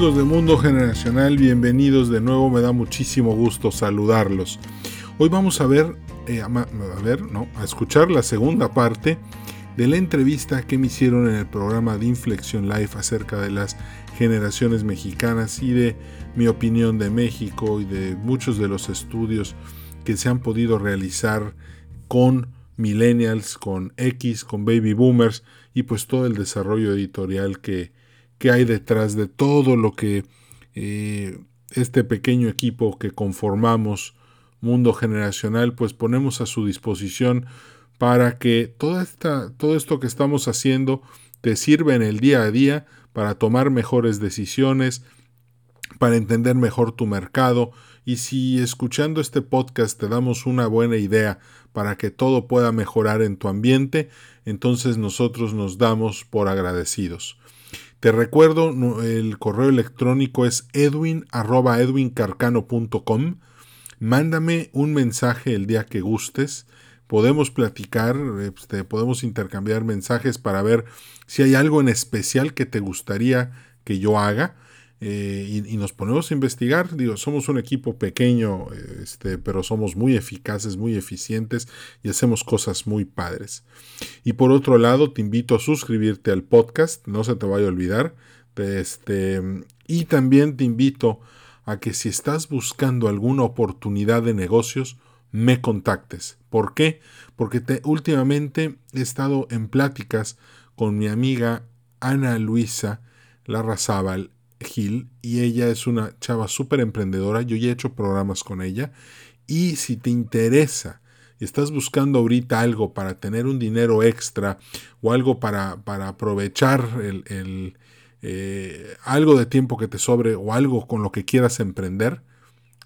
amigos de Mundo Generacional? Bienvenidos de nuevo, me da muchísimo gusto saludarlos. Hoy vamos a ver, eh, a, a escuchar la segunda parte de la entrevista que me hicieron en el programa de Inflexión Live acerca de las generaciones mexicanas y de mi opinión de México y de muchos de los estudios que se han podido realizar con millennials, con X, con baby boomers y pues todo el desarrollo editorial que, que hay detrás de todo lo que eh, este pequeño equipo que conformamos Mundo Generacional pues ponemos a su disposición para que toda esta, todo esto que estamos haciendo te sirva en el día a día para tomar mejores decisiones, para entender mejor tu mercado y si escuchando este podcast te damos una buena idea para que todo pueda mejorar en tu ambiente, entonces nosotros nos damos por agradecidos. Te recuerdo, el correo electrónico es edwin.edwincarcano.com. Mándame un mensaje el día que gustes. Podemos platicar, este, podemos intercambiar mensajes para ver si hay algo en especial que te gustaría que yo haga. Eh, y, nos ponemos a investigar. Digo, somos un equipo pequeño, este, pero somos muy eficaces, muy eficientes y hacemos cosas muy padres. Y por otro lado, te invito a suscribirte al podcast, no se te vaya a olvidar. Este, y también te invito a que si estás buscando alguna oportunidad de negocios, me contactes. ¿Por qué? Porque te, últimamente he estado en pláticas con mi amiga Ana Luisa Larrazábal Y ella es una chava súper emprendedora. Yo ya he hecho programas con ella. Y si te interesa y estás buscando ahorita algo para tener un dinero extra o algo para, para aprovechar el, eh, algo de tiempo que te sobre o algo con lo que quieras emprender,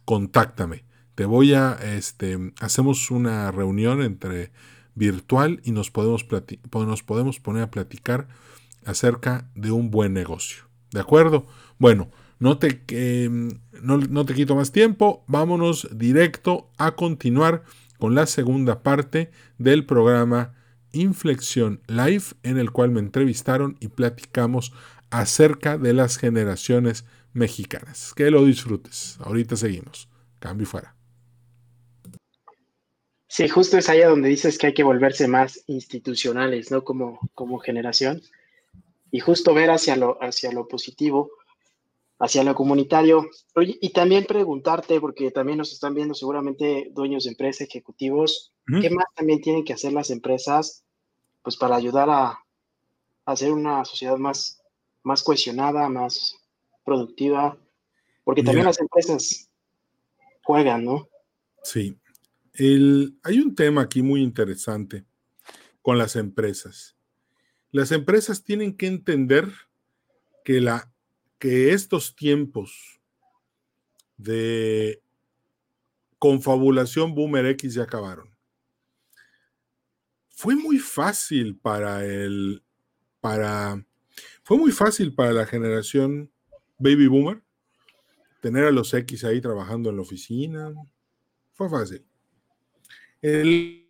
contáctame. Te voy a, este, hacemos una reunión entre virtual y nos podemos, nos podemos poner a platicar acerca de un buen negocio. ¿De acuerdo? Bueno, no te, no, te quito más tiempo, vámonos directo a continuar con la segunda parte del programa Inflexión Live, en el cual me entrevistaron y platicamos acerca de las generaciones mexicanas. Que lo disfrutes. Ahorita seguimos. Cambio fuera. Sí, justo es allá donde dices que hay que volverse más institucionales, ¿no? Como, como generación. Y justo ver hacia lo, hacia lo positivo hacia lo comunitario. y también preguntarte, porque también nos están viendo seguramente dueños de empresas, ejecutivos, ¿qué más también tienen que hacer las empresas pues para ayudar a, hacer una sociedad más, más cohesionada, más productiva? Porque también las empresas juegan, ¿no? Sí. El, hay un tema aquí muy interesante con las empresas. Las empresas tienen que entender que la que estos tiempos de confabulación Boomer X ya acabaron. Fue muy fácil para el, para, fue muy fácil para la generación Baby Boomer tener a los X ahí trabajando en la oficina. Fue fácil. El,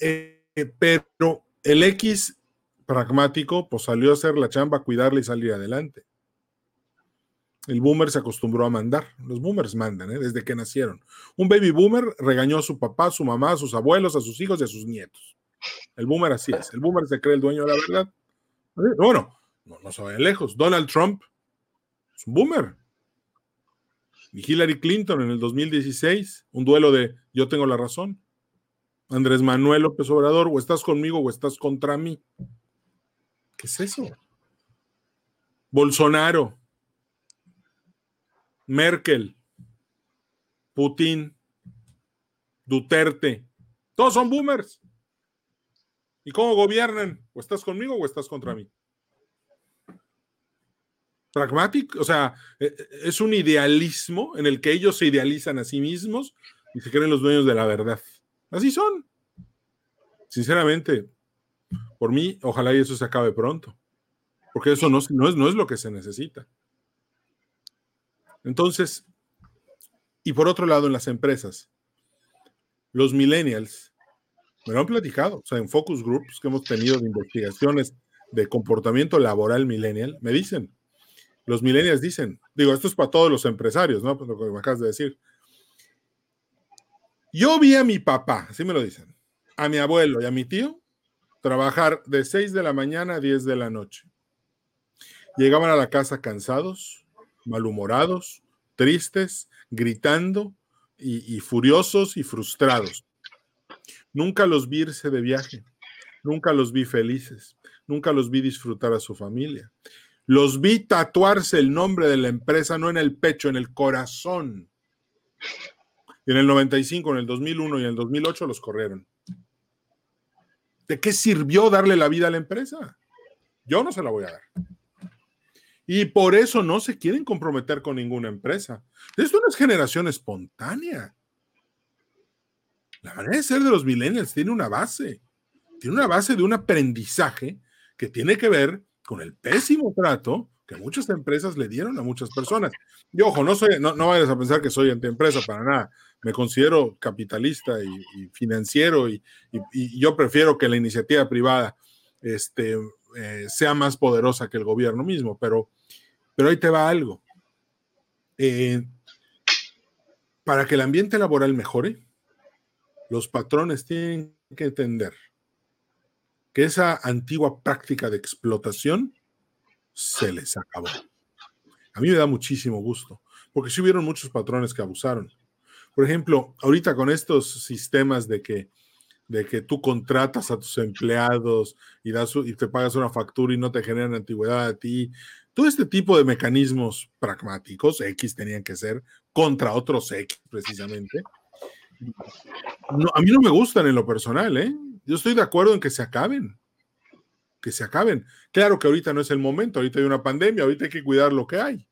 eh, pero el X pragmático, pues salió a hacer la chamba, cuidarla y salir adelante. El boomer se acostumbró a mandar. Los boomers mandan, ¿eh? desde que nacieron. Un baby boomer regañó a su papá, a su mamá, a sus abuelos, a sus hijos y a sus nietos. El boomer así es. El boomer se cree el dueño de la verdad. Bueno, no, no se vayan lejos. Donald Trump es un boomer. Y Hillary Clinton en el 2016, un duelo de yo tengo la razón. Andrés Manuel López Obrador, o estás conmigo o estás contra mí. ¿Qué es eso? Bolsonaro, Merkel, Putin, Duterte, todos son boomers. ¿Y cómo gobiernan? ¿O estás conmigo o estás contra mí? Pragmático, o sea, e, e, es un idealismo en el que ellos se idealizan a sí mismos y se creen los dueños de la verdad. Así son. Sinceramente, por mí, ojalá y eso se acabe pronto, porque eso no, no, es, no es lo que se necesita. Entonces, y por otro lado, en las empresas, los millennials, me lo han platicado, o sea, en focus groups que hemos tenido de investigaciones de comportamiento laboral millennial, me dicen, Los millennials dicen, digo, esto es para todos los empresarios, ¿no? Pues lo que me acabas de decir. Yo vi a mi papá, así me lo dicen, a mi abuelo y a mi tío trabajar de 6 de la mañana a 10 de la noche. Llegaban a la casa cansados, malhumorados, tristes, gritando y, furiosos y frustrados. Nunca los vi irse de viaje, nunca los vi felices, nunca los vi disfrutar a su familia. Los vi tatuarse el nombre de la empresa no en el pecho, en el corazón. Y en el 95, en el 2001 y en el 2008 los corrieron. ¿De qué sirvió darle la vida a la empresa? Yo no se la voy a dar. Y por eso no se quieren comprometer con ninguna empresa. Esto no es generación espontánea. La manera de ser de los millennials tiene una base. Tiene una base de un aprendizaje que tiene que ver con el pésimo trato que muchas empresas le dieron a muchas personas. Y ojo, no, soy, no, no vayas a pensar que soy antiempresa para nada. Me considero capitalista y, financiero y, yo prefiero que la iniciativa privada este, eh, sea más poderosa que el gobierno mismo, pero, pero ahí te va algo. Eh, para que el ambiente laboral mejore, los patrones tienen que entender que esa antigua práctica de explotación se les acabó. A mí me da muchísimo gusto, porque sí hubieron muchos patrones que abusaron. Por ejemplo, ahorita con estos sistemas de que, de que tú contratas a tus empleados y, das, y te pagas una factura y no te generan antigüedad a ti, todo este tipo de mecanismos pragmáticos, X tenían que ser, contra otros X precisamente, a mí no me gustan en lo personal, ¿eh? Yo estoy de acuerdo en que se acaben. Que se acaben. Claro que ahorita no es el momento, ahorita hay una pandemia, ahorita hay que cuidar lo que hay.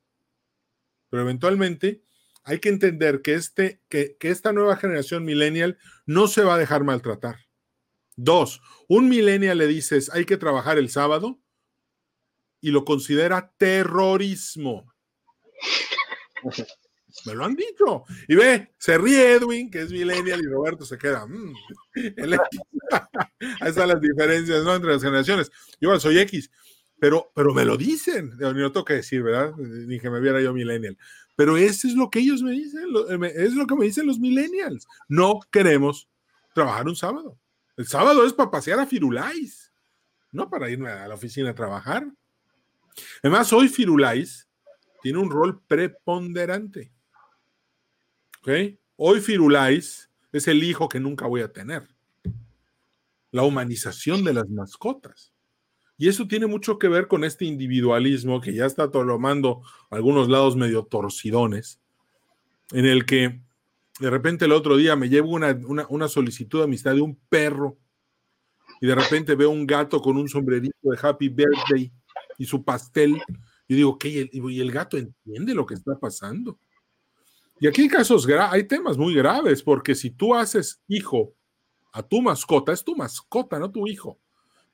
Pero eventualmente hay que entender que, este, que, que esta nueva generación millennial no se va a dejar maltratar. Dos, un millennial le dices hay que trabajar el sábado y lo considera terrorismo. Me lo han dicho. Y ve, se ríe Edwin, que es millennial, y Roberto se queda. Mm, Ahí están las diferencias ¿no? entre las generaciones. Yo soy X, pero, pero me lo dicen. Ni lo tengo que decir, ¿verdad? Ni que me viera yo millennial. Pero eso es lo que ellos me dicen, es lo que me dicen los millennials. No queremos trabajar un sábado. El sábado es para pasear a Firulais, no para irme a la oficina a trabajar. Además, hoy Firulais tiene un rol preponderante. Hoy Firulais es el hijo que nunca voy a tener. La humanización de las mascotas. Y eso tiene mucho que ver con este individualismo que ya está tomando algunos lados medio torcidones, en el que de repente el otro día me llevo una, una solicitud de amistad de un perro y de repente veo un gato con un sombrerito de Happy Birthday y su pastel. Y digo, ¿qué? ¿Y el gato entiende lo que está pasando? Y aquí hay casos, hay temas muy graves, porque si tú haces hijo a tu mascota, es tu mascota, no tu hijo.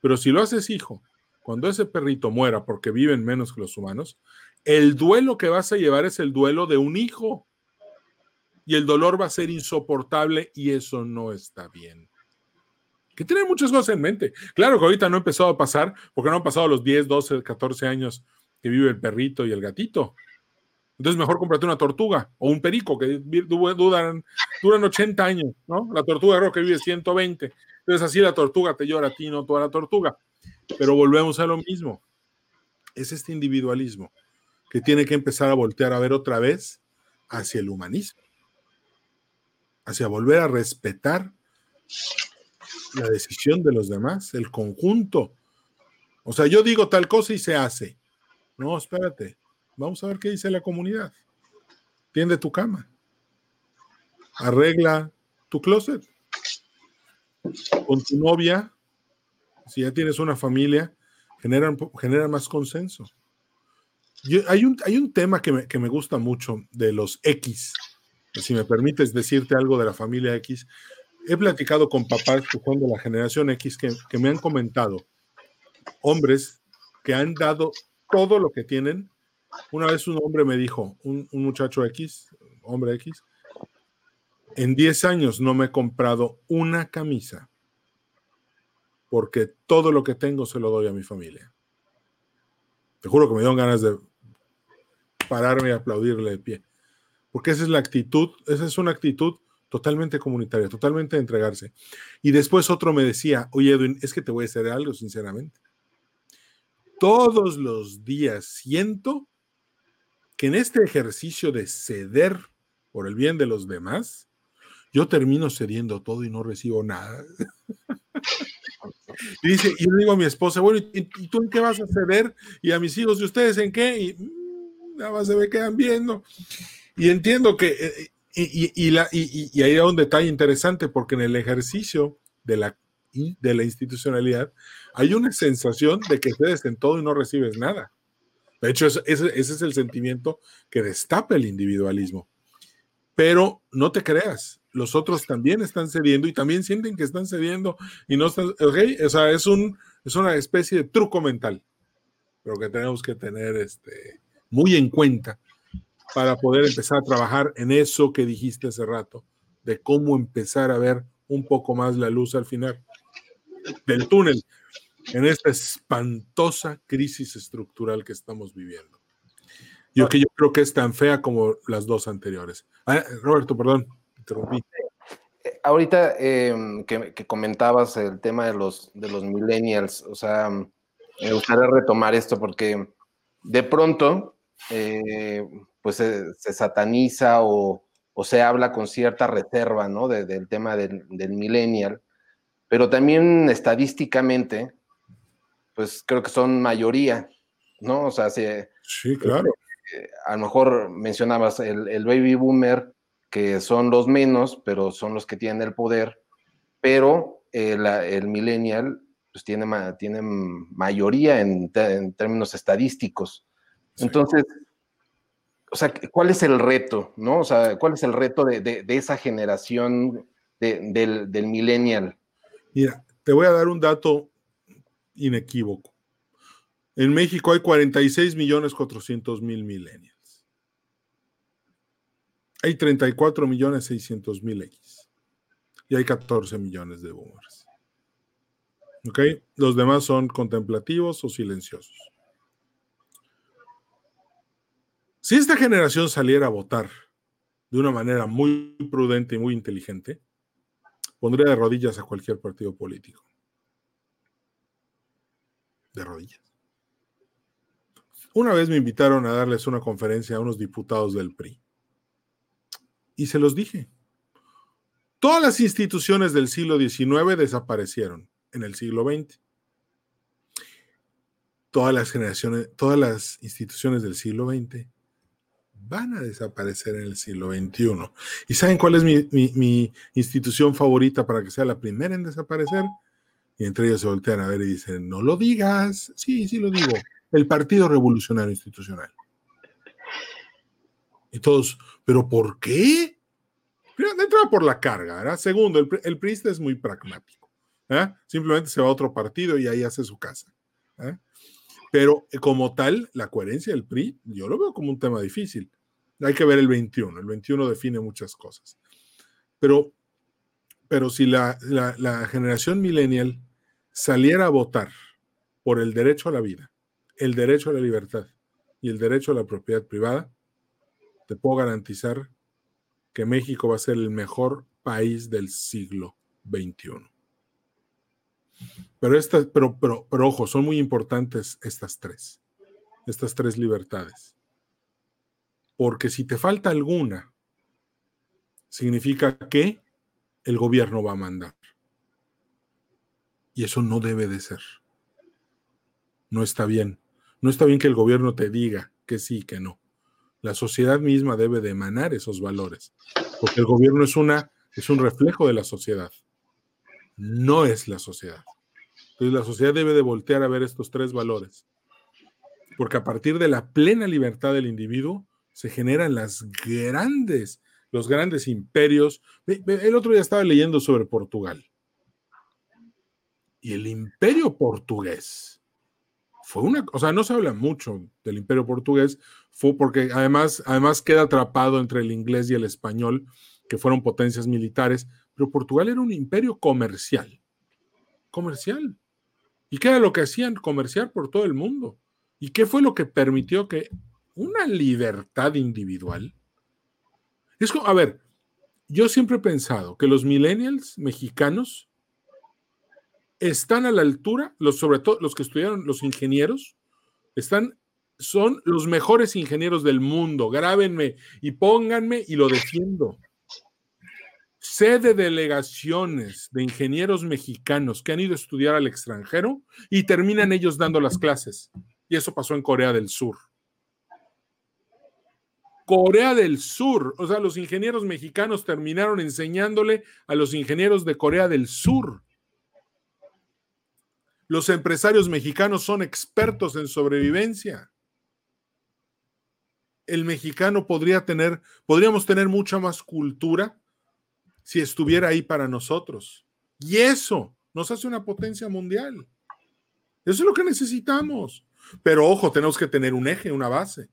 Pero si lo haces hijo, cuando ese perrito muera porque viven menos que los humanos, el duelo que vas a llevar es el duelo de un hijo. Y el dolor va a ser insoportable y eso no está bien. Que tener muchas cosas en mente. Claro que ahorita no ha empezado a pasar, porque no han pasado los 10, 12, 14 años que vive el perrito y el gatito. Entonces mejor cómprate una tortuga o un perico que duran, duran 80 años, ¿no? La tortuga creo que vive 120. Entonces así la tortuga te llora a ti, no toda la tortuga. Pero volvemos a lo mismo. Es este individualismo que tiene que empezar a voltear a ver otra vez hacia el humanismo, hacia volver a respetar la decisión de los demás, el conjunto. O sea, yo digo tal cosa y se hace. No, espérate. Vamos a ver qué dice la comunidad. Tiende tu cama. Arregla tu closet. Con tu novia, si ya tienes una familia, genera, genera más consenso. hay, un, hay un tema que me, que me gusta mucho de los X. Si me permites decirte algo de la familia X, he platicado con papás que de la generación X que, me han comentado, hombres que han dado todo lo que tienen una vez un hombre me dijo, un, muchacho X, hombre X, en 10 años no me he comprado una camisa porque todo lo que tengo se lo doy a mi familia. Te juro que me dieron ganas de pararme y aplaudirle de pie. Porque esa es la actitud, esa es una actitud totalmente comunitaria, totalmente de entregarse. Y después otro me decía, oye Edwin, es que te voy a decir algo sinceramente. Todos los días siento que en este ejercicio de ceder por el bien de los demás, yo termino cediendo todo y no recibo nada. y dice, y le digo a mi esposa, bueno, ¿y, tú en qué vas a ceder? Y a mis hijos, ¿y ustedes en qué? Y mm, nada más se me quedan viendo. Y entiendo que, y, la, y, ahí hay un detalle interesante, porque en el ejercicio de la, de la institucionalidad hay una sensación de que cedes en todo y no recibes nada. De hecho, ese, es el sentimiento que destapa el individualismo. Pero no te creas, los otros también están cediendo y también sienten que están cediendo y no están, ok, o sea, es, un, es una especie de truco mental, pero que tenemos que tener este, muy en cuenta para poder empezar a trabajar en eso que dijiste hace rato, de cómo empezar a ver un poco más la luz al final del túnel en esta espantosa crisis estructural que estamos viviendo. Yo que yo creo que es tan fea como las dos anteriores. Ah, Roberto, perdón, interrumpí. Eh, ahorita em, que, comentabas el tema de los, de los millennials, o sea, me gustaría retomar esto porque de pronto eh, pues se, sataniza o, se habla con cierta reserva, ¿no? del tema del, millennial, pero también estadísticamente, pues creo que son mayoría, ¿no? O sea, sí, claro. Eh, a lo mejor mencionabas el, baby boomer, que son los menos, pero son los que tienen el poder, pero el, millennial pues tiene, tiene mayoría en, en términos estadísticos. Entonces, o sea, ¿cuál es el reto, no? O sea, ¿cuál es el reto de, esa generación del, del, millennial? Mira, te voy a dar un dato inequívoco. En México hay 46 millones 400 mil millennials. Hay 34 millones 600 mil X. Y hay 14 millones de boomers. ¿Ok? Los demás son contemplativos o silenciosos. Si esta generación saliera a votar de una manera muy prudente y muy inteligente, pondría de rodillas a cualquier partido político. De rodillas. Una vez me invitaron a darles una conferencia a unos diputados del PRI. Y se los dije. Todas las instituciones del siglo XIX desaparecieron en el siglo XX. Todas las generaciones, todas las instituciones del siglo XX van a desaparecer en el siglo XXI. ¿Y saben cuál es mi, institución favorita para que sea la primera en desaparecer? Y entre ellos se voltean a ver y dicen, no lo digas. Sí, sí lo digo. El Partido Revolucionario Institucional. Y todos, ¿pero por qué? Primero, entrada por la carga, ¿verdad? Segundo, el, el priista es muy pragmático. Simplemente se va a otro partido y ahí hace su casa. Pero eh, como tal, la coherencia del PRI, yo lo veo como un tema difícil. Hay que ver el 21. El 21 define muchas cosas. Pero, pero si la, generación millennial saliera a votar por el derecho a la vida, el derecho a la libertad y el derecho a la propiedad privada, te puedo garantizar que México va a ser el mejor país del siglo XXI. Pero, estas, pero, pero, pero ojo, son muy importantes estas tres, estas tres libertades. Porque si te falta alguna, significa que el gobierno va a mandar. Y eso no debe de ser. No está bien. No está bien que el gobierno te diga que sí, que no. La sociedad misma debe de emanar esos valores, porque el gobierno es una es un reflejo de la sociedad. No es la sociedad. Entonces la sociedad debe de voltear a ver estos tres valores. Porque a partir de la plena libertad del individuo, se generan grandes, los grandes imperios. El otro día estaba leyendo sobre Portugal. Y el imperio portugués fue una, o sea, no se habla mucho del imperio portugués, fue porque además, además queda atrapado entre el inglés y el español, que fueron potencias militares, pero Portugal era un imperio comercial. Comercial. ¿Y qué era lo que hacían? Comerciar por todo el mundo. ¿Y qué fue lo que permitió que una libertad individual. Es como, a ver, yo siempre he pensado que los millennials mexicanos están a la altura, los, sobre todo los que estudiaron, los ingenieros, están, son los mejores ingenieros del mundo. Grábenme y pónganme y lo defiendo. Sé de delegaciones de ingenieros mexicanos que han ido a estudiar al extranjero y terminan ellos dando las clases. Y eso pasó en Corea del Sur. Corea del Sur, o sea, los ingenieros mexicanos terminaron enseñándole a los ingenieros de Corea del Sur. Los empresarios mexicanos son expertos en sobrevivencia. El mexicano podría tener, podríamos tener mucha más cultura si estuviera ahí para nosotros. Y eso nos hace una potencia mundial. Eso es lo que necesitamos. Pero ojo, tenemos que tener un eje, una base.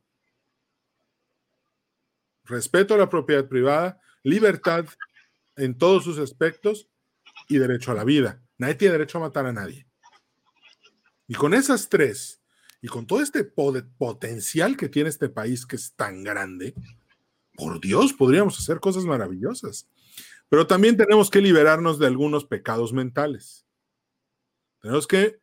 Respeto a la propiedad privada, libertad en todos sus aspectos y derecho a la vida. Nadie tiene derecho a matar a nadie. Y con esas tres, y con todo este potencial que tiene este país que es tan grande, por Dios, podríamos hacer cosas maravillosas. Pero también tenemos que liberarnos de algunos pecados mentales. Tenemos que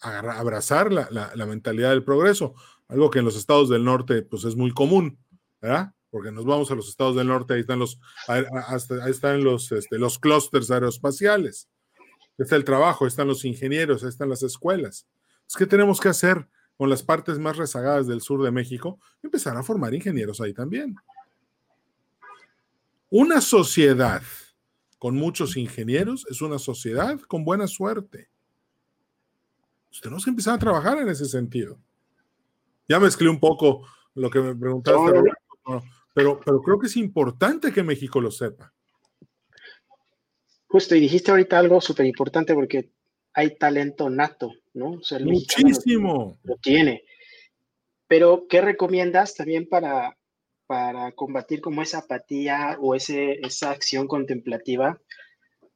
abrazar la, mentalidad del progreso, algo que en los estados del norte pues es muy común, ¿verdad? Porque nos vamos a los estados del norte, ahí están los, ahí están los, este, los clústeres aeroespaciales, está el trabajo, ahí están los ingenieros, ahí están las escuelas. ¿Qué tenemos que hacer con las partes más rezagadas del sur de México? Empezar a formar ingenieros ahí también. Una sociedad con muchos ingenieros es una sociedad con buena suerte. Pues tenemos que empezar a trabajar en ese sentido. Ya mezclé un poco lo que me preguntaste, pero, pero creo que es importante que México lo sepa. Justo, y dijiste ahorita algo súper importante porque hay talento nato, ¿no? Muchísimo. Lo, tiene. Pero, ¿qué recomiendas también para, para combatir como esa apatía o ese, esa acción contemplativa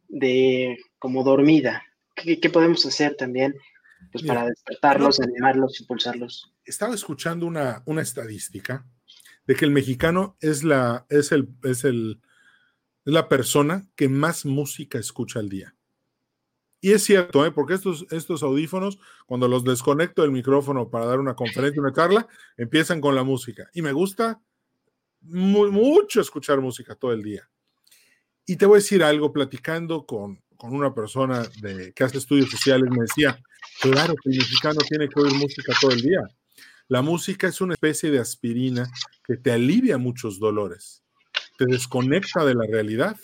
de como dormida? ¿Qué, podemos hacer también pues, para despertarlos, animarlos, impulsarlos? Estaba escuchando una, una estadística de que el mexicano es la, es el, es el, es la persona que más música escucha al día. Y es cierto, ¿eh? porque estos, estos audífonos, cuando los desconecto del micrófono para dar una conferencia, una charla, empiezan con la música. Y me gusta mucho escuchar música todo el día. Y te voy a decir algo, platicando con, con una persona de, que hace estudios sociales, me decía, claro que el mexicano tiene que oír música todo el día. La música es una especie de aspirina que te alivia muchos dolores, te desconecta de la realidad.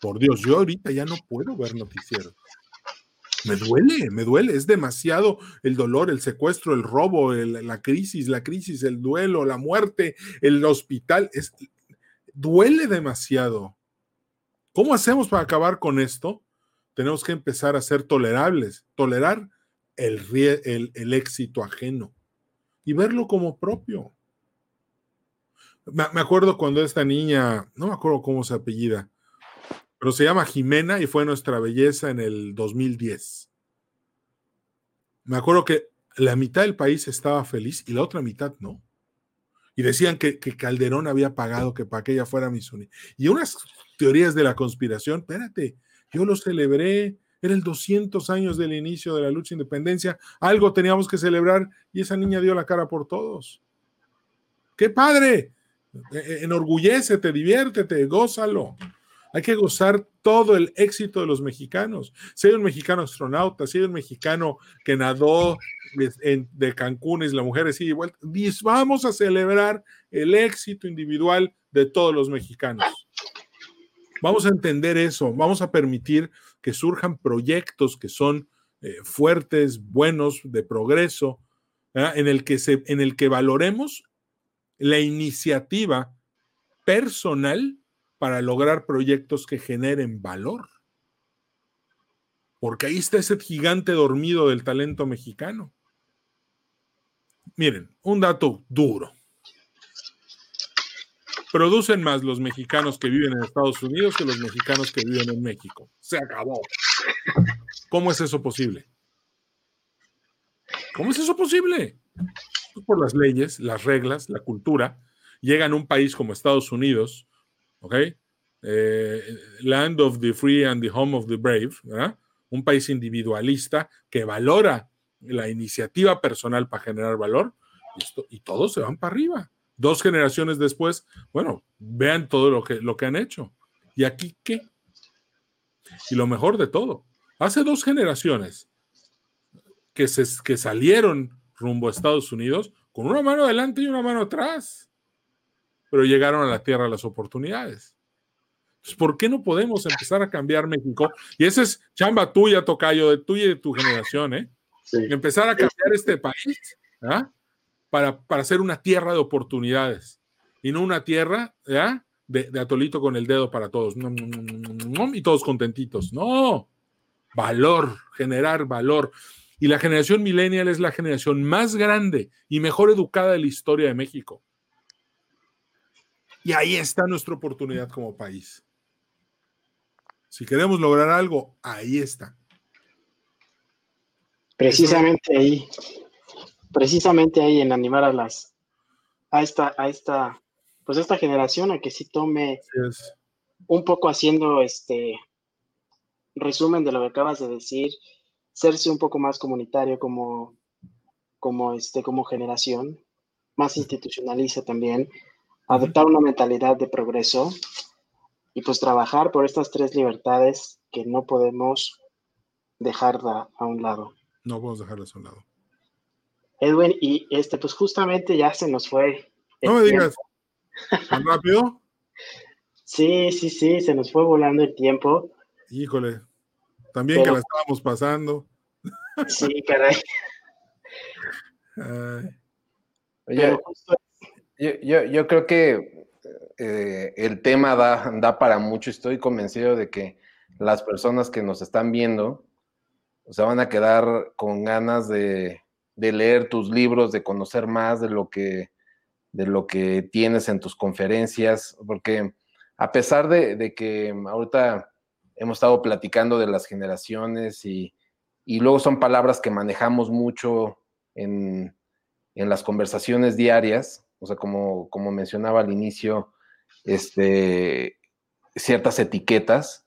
Por Dios, yo ahorita ya no puedo ver noticieros me duele, me duele, es demasiado el dolor, el secuestro, el robo, la crisis, la crisis, el duelo, la muerte, el hospital, es, duele demasiado. ¿Cómo hacemos para acabar con esto? Tenemos que empezar a ser tolerables, tolerar el, el, éxito ajeno y verlo como propio. Me, me acuerdo cuando esta niña, no me acuerdo cómo se apellida, pero se llama Jimena y fue nuestra belleza en el 2010. Me acuerdo que la mitad del país estaba feliz y la otra mitad no. Y decían que, Calderón había pagado que para que ella fuera Miss Y unas teorías de la conspiración, espérate, yo lo celebré, era el 200 años del inicio de la lucha de independencia, algo teníamos que celebrar y esa niña dio la cara por todos. ¡Qué padre! E, e, enorgullécete, diviértete, gózalo. Hay que gozar todo el éxito de los mexicanos. Si hay un mexicano astronauta, si hay un mexicano que nadó de, Cancún y la mujer así igual, vamos a celebrar el éxito individual de todos los mexicanos. Vamos a entender eso, vamos a permitir que surjan proyectos que son eh, fuertes, buenos, de progreso, en el, que se, en el que valoremos la iniciativa personal para lograr proyectos que generen valor. Porque ahí está ese gigante dormido del talento mexicano. Miren, un dato duro. Producen más los mexicanos que viven en Estados Unidos que los mexicanos que viven en México. Se acabó. ¿Cómo es eso posible? ¿Cómo es eso posible? Pues por las leyes, las reglas, la cultura, llegan a un país como Estados Unidos, ¿ok? Eh, land of the free and the home of the brave, ¿verdad? Un país individualista que valora la iniciativa personal para generar valor y, todos se van para arriba. Dos generaciones después, bueno, vean todo lo que, lo que han hecho. ¿Y aquí qué? Y lo mejor de todo, hace dos generaciones que, se, que salieron rumbo a Estados Unidos con una mano adelante y una mano atrás, pero llegaron a la tierra las oportunidades. Entonces, ¿por qué no podemos empezar a cambiar México? Y esa es chamba tuya, Tocayo, de tuya y de tu generación, ¿eh? Empezar a cambiar este país ¿ah? para, para ser una tierra de oportunidades y no una tierra ¿ya? De, atolito con el dedo para todos y todos contentitos. No, valor, generar valor. Y la generación millennial es la generación más grande y mejor educada de la historia de México. Y ahí está nuestra oportunidad como país. Si queremos lograr algo, ahí está. Precisamente ahí, precisamente ahí en animar a las, a esta, a esta, pues esta generación a que sí tome un poco haciendo este resumen de lo que acabas de decir, serse un poco más comunitario como, como este, como generación, más institucionaliza también, adoptar una mentalidad de progreso y pues trabajar por estas tres libertades que no podemos dejar a un lado. No podemos dejarlas a un lado. Edwin, y este, pues justamente ya se nos fue. No me digas. ¿Tan rápido? sí, sí, sí, se nos fue volando el tiempo. Híjole, también que la estábamos pasando. Sí, caray. yo, creo que eh, el tema da, da para mucho. Estoy convencido de que las personas que nos están viendo o sea, van a quedar con ganas de, leer tus libros, de conocer más de lo que tienes en tus conferencias, porque a pesar de, que ahorita hemos estado platicando de las generaciones y, luego son palabras que manejamos mucho en, las conversaciones diarias, o sea, como, como mencionaba al inicio, este, ciertas etiquetas,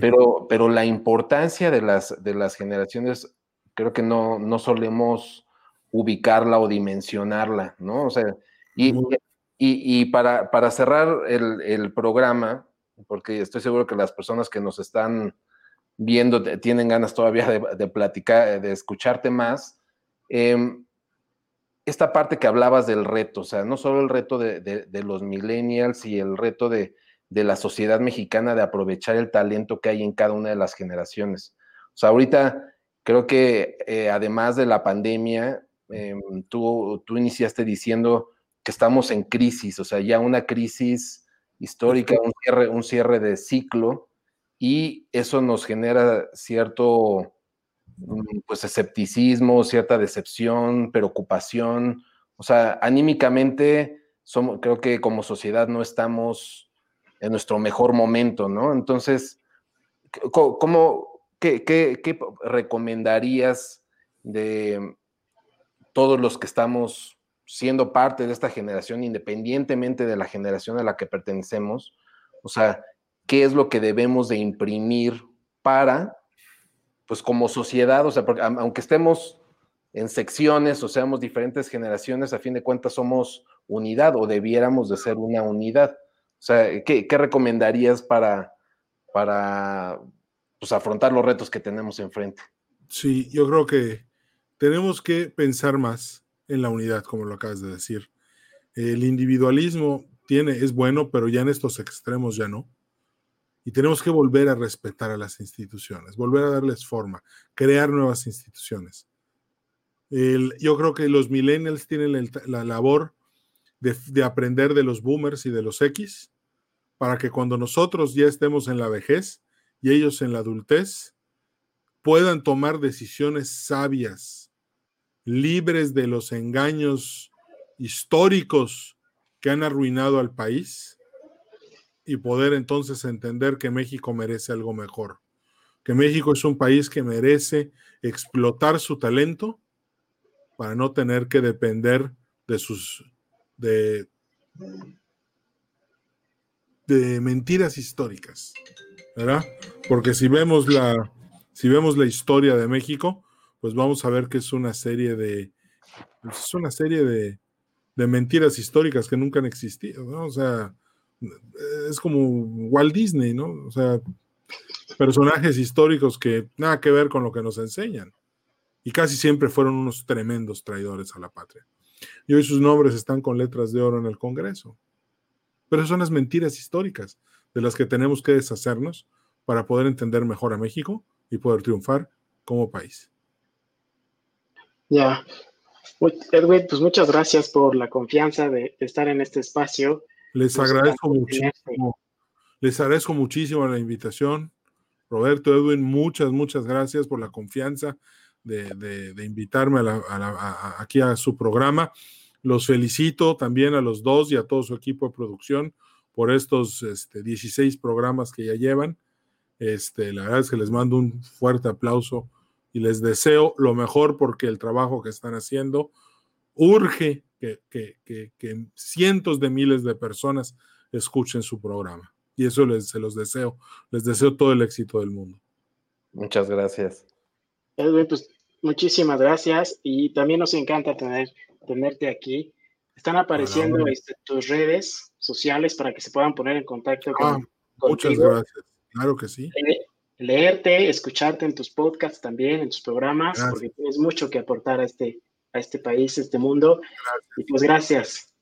pero, pero la importancia de las, de las generaciones, creo que no, no solemos ubicarla o dimensionarla, ¿no? O sea, y, y, para, para, cerrar el, el, programa, porque estoy seguro que las personas que nos están viendo tienen ganas todavía de, de platicar, de escucharte más, em, esta parte que hablabas del reto, o sea, no solo el reto de, de los millennials y el reto de, de la sociedad mexicana de aprovechar el talento que hay en cada una de las generaciones. O sea, ahorita creo que eh, además de la pandemia, em, tú, tú iniciaste diciendo que estamos en crisis, o sea, ya una crisis histórica, un cierre, un cierre de ciclo, y eso nos genera cierto pues escepticismo, cierta decepción, preocupación. O sea, anímicamente, somos, creo que como sociedad no estamos en nuestro mejor momento, ¿no? Entonces, ¿cómo, qué, recomendarías de todos los que estamos siendo parte de esta generación, independientemente de la generación a la que pertenecemos? O sea, ¿qué es lo que debemos de imprimir para, pues como sociedad, o sea, porque aunque estemos en secciones o seamos diferentes generaciones, a fin de cuentas somos unidad o debiéramos de ser una unidad. O sea, ¿qué, recomendarías para, para pues, afrontar los retos que tenemos enfrente? Sí, yo creo que tenemos que pensar más en la unidad, como lo acabas de decir. El individualismo tiene, es bueno, pero ya en estos extremos ya no. Y tenemos que volver a respetar a las instituciones, volver a darles forma, crear nuevas instituciones. yo creo que los millennials tienen la labor de, aprender de los boomers y de los X, para que cuando nosotros ya estemos en la vejez y ellos en la adultez, puedan tomar decisiones sabias, libres de los engaños históricos que han arruinado al país y poder entonces entender que México merece algo mejor, que México es un país que merece explotar su talento para no tener que depender de sus de, mentiras históricas, ¿verdad? Porque si vemos la si vemos la historia de México, pues vamos a ver que es una serie de es una serie de, de mentiras históricas que nunca han existido, ¿no? O sea, es como Walt Disney, ¿no? O sea, personajes históricos que nada que ver con lo que nos enseñan. Y casi siempre fueron unos tremendos traidores a la patria. Y hoy sus nombres están con letras de oro en el Congreso. Pero son las mentiras históricas de las que tenemos que deshacernos para poder entender mejor a México y poder triunfar como país. Ya. Edwin, pues muchas gracias por la confianza de, estar en este espacio. Les agradezco muchísimo. Les agradezco muchísimo la invitación. Roberto, Edwin, muchas, muchas gracias por la confianza de, invitarme aquí a su programa. Los felicito también a los dos y a todo su equipo de producción por estos este, 16 programas que ya llevan. Este, la verdad es que les mando un fuerte aplauso y les deseo lo mejor porque el trabajo que están haciendo urge que, que cientos de miles de personas escuchen su programa. Y eso les, se los deseo. Les deseo todo el éxito del mundo. Muchas gracias. Edwin, pues muchísimas gracias y también nos encanta tener, tenerte aquí. Están apareciendo este, tus redes sociales para que se puedan poner en contacto con, ah, Muchas gracias. Claro que sí. leerte, escucharte en tus podcasts también, en tus programas, porque tienes mucho que aportar a este, a este país, a este mundo. Y pues gracias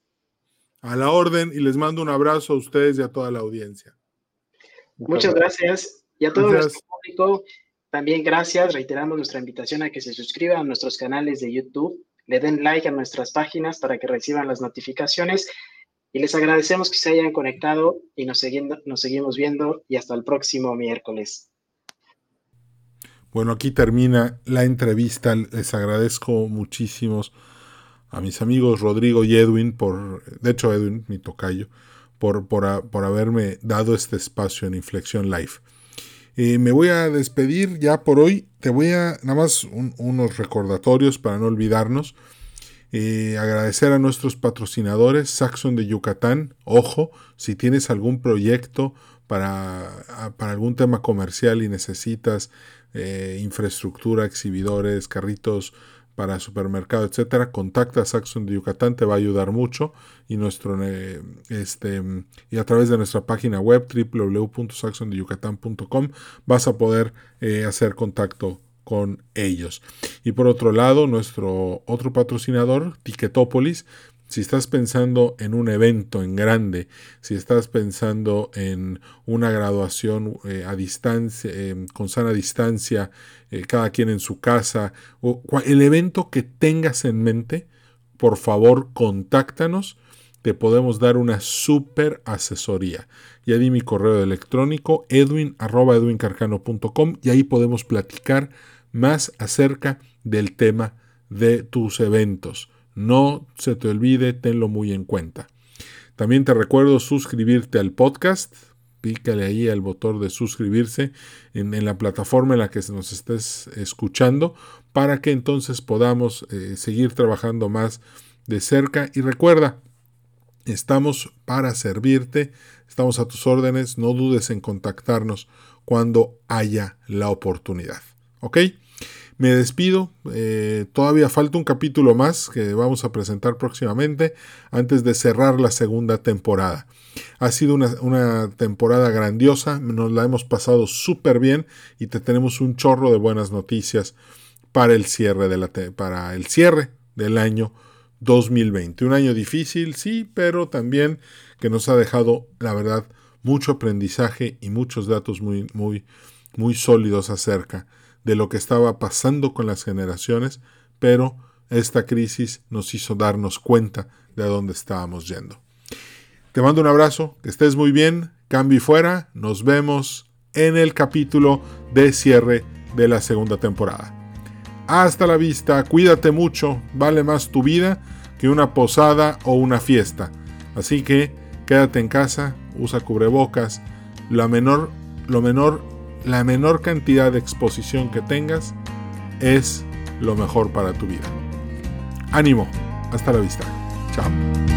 a la orden y les mando un abrazo a ustedes y a toda la audiencia. Muchas gracias. Y a todo nuestro público, también gracias. Reiteramos nuestra invitación a que se suscriban a nuestros canales de YouTube, le den like a nuestras páginas para que reciban las notificaciones y les agradecemos que se hayan conectado y nos, nos seguimos viendo y hasta el próximo miércoles. Bueno, aquí termina la entrevista. Les agradezco muchísimos a mis amigos Rodrigo y Edwin, por, de hecho Edwin, mi tocayo, por, por, haberme dado este espacio en Inflexión Live. Eh, me voy a despedir ya por hoy. Te voy a nada más unos recordatorios para no olvidarnos. Eh, agradecer a nuestros patrocinadores, Saxon de Yucatán. Ojo, si tienes algún proyecto para, para algún tema comercial y necesitas eh, infraestructura, exhibidores, carritos para supermercado, etcétera, contacta a Saxon de Yucatán, te va a ayudar mucho y nuestro eh, este y a través de nuestra página web www.saxondeyucatán.com vas a poder eh, hacer contacto con ellos. Y por otro lado, nuestro otro patrocinador, Ticketopolis, si estás pensando en un evento en grande, si estás pensando en una graduación eh, a distancia, em, con sana distancia, eh, cada quien en su casa, o el evento que tengas en mente, por favor contáctanos, te podemos dar una super asesoría. Ya di mi correo electrónico edwin.edwincarcano.com y ahí podemos platicar más acerca del tema de tus eventos. No se te olvide, tenlo muy en cuenta. También te recuerdo suscribirte al podcast. Pícale ahí al botón de suscribirse en, la plataforma en la que nos estés escuchando para que entonces podamos eh, seguir trabajando más de cerca. Y recuerda, estamos para servirte, estamos a tus órdenes, no dudes en contactarnos cuando haya la oportunidad. ¿Ok? Me despido, eh, todavía falta un capítulo más que vamos a presentar próximamente antes de cerrar la segunda temporada. Ha sido una, temporada grandiosa, nos la hemos pasado súper bien y te tenemos un chorro de buenas noticias para el cierre, para el cierre del año 2020. Un año difícil, sí, pero también que nos ha dejado, la verdad, mucho aprendizaje y muchos datos muy, muy, muy sólidos acerca de lo que estaba pasando con las generaciones, pero esta crisis nos hizo darnos cuenta de a dónde estábamos yendo. Te mando un abrazo, que estés muy bien, cambio y fuera, nos vemos en el capítulo de cierre de la segunda temporada. Hasta la vista, cuídate mucho, vale más tu vida que una posada o una fiesta. Así que quédate en casa, usa cubrebocas, la menor, lo menor la menor cantidad de exposición que tengas es lo mejor para tu vida. ánimo. Hasta la vista. Chao.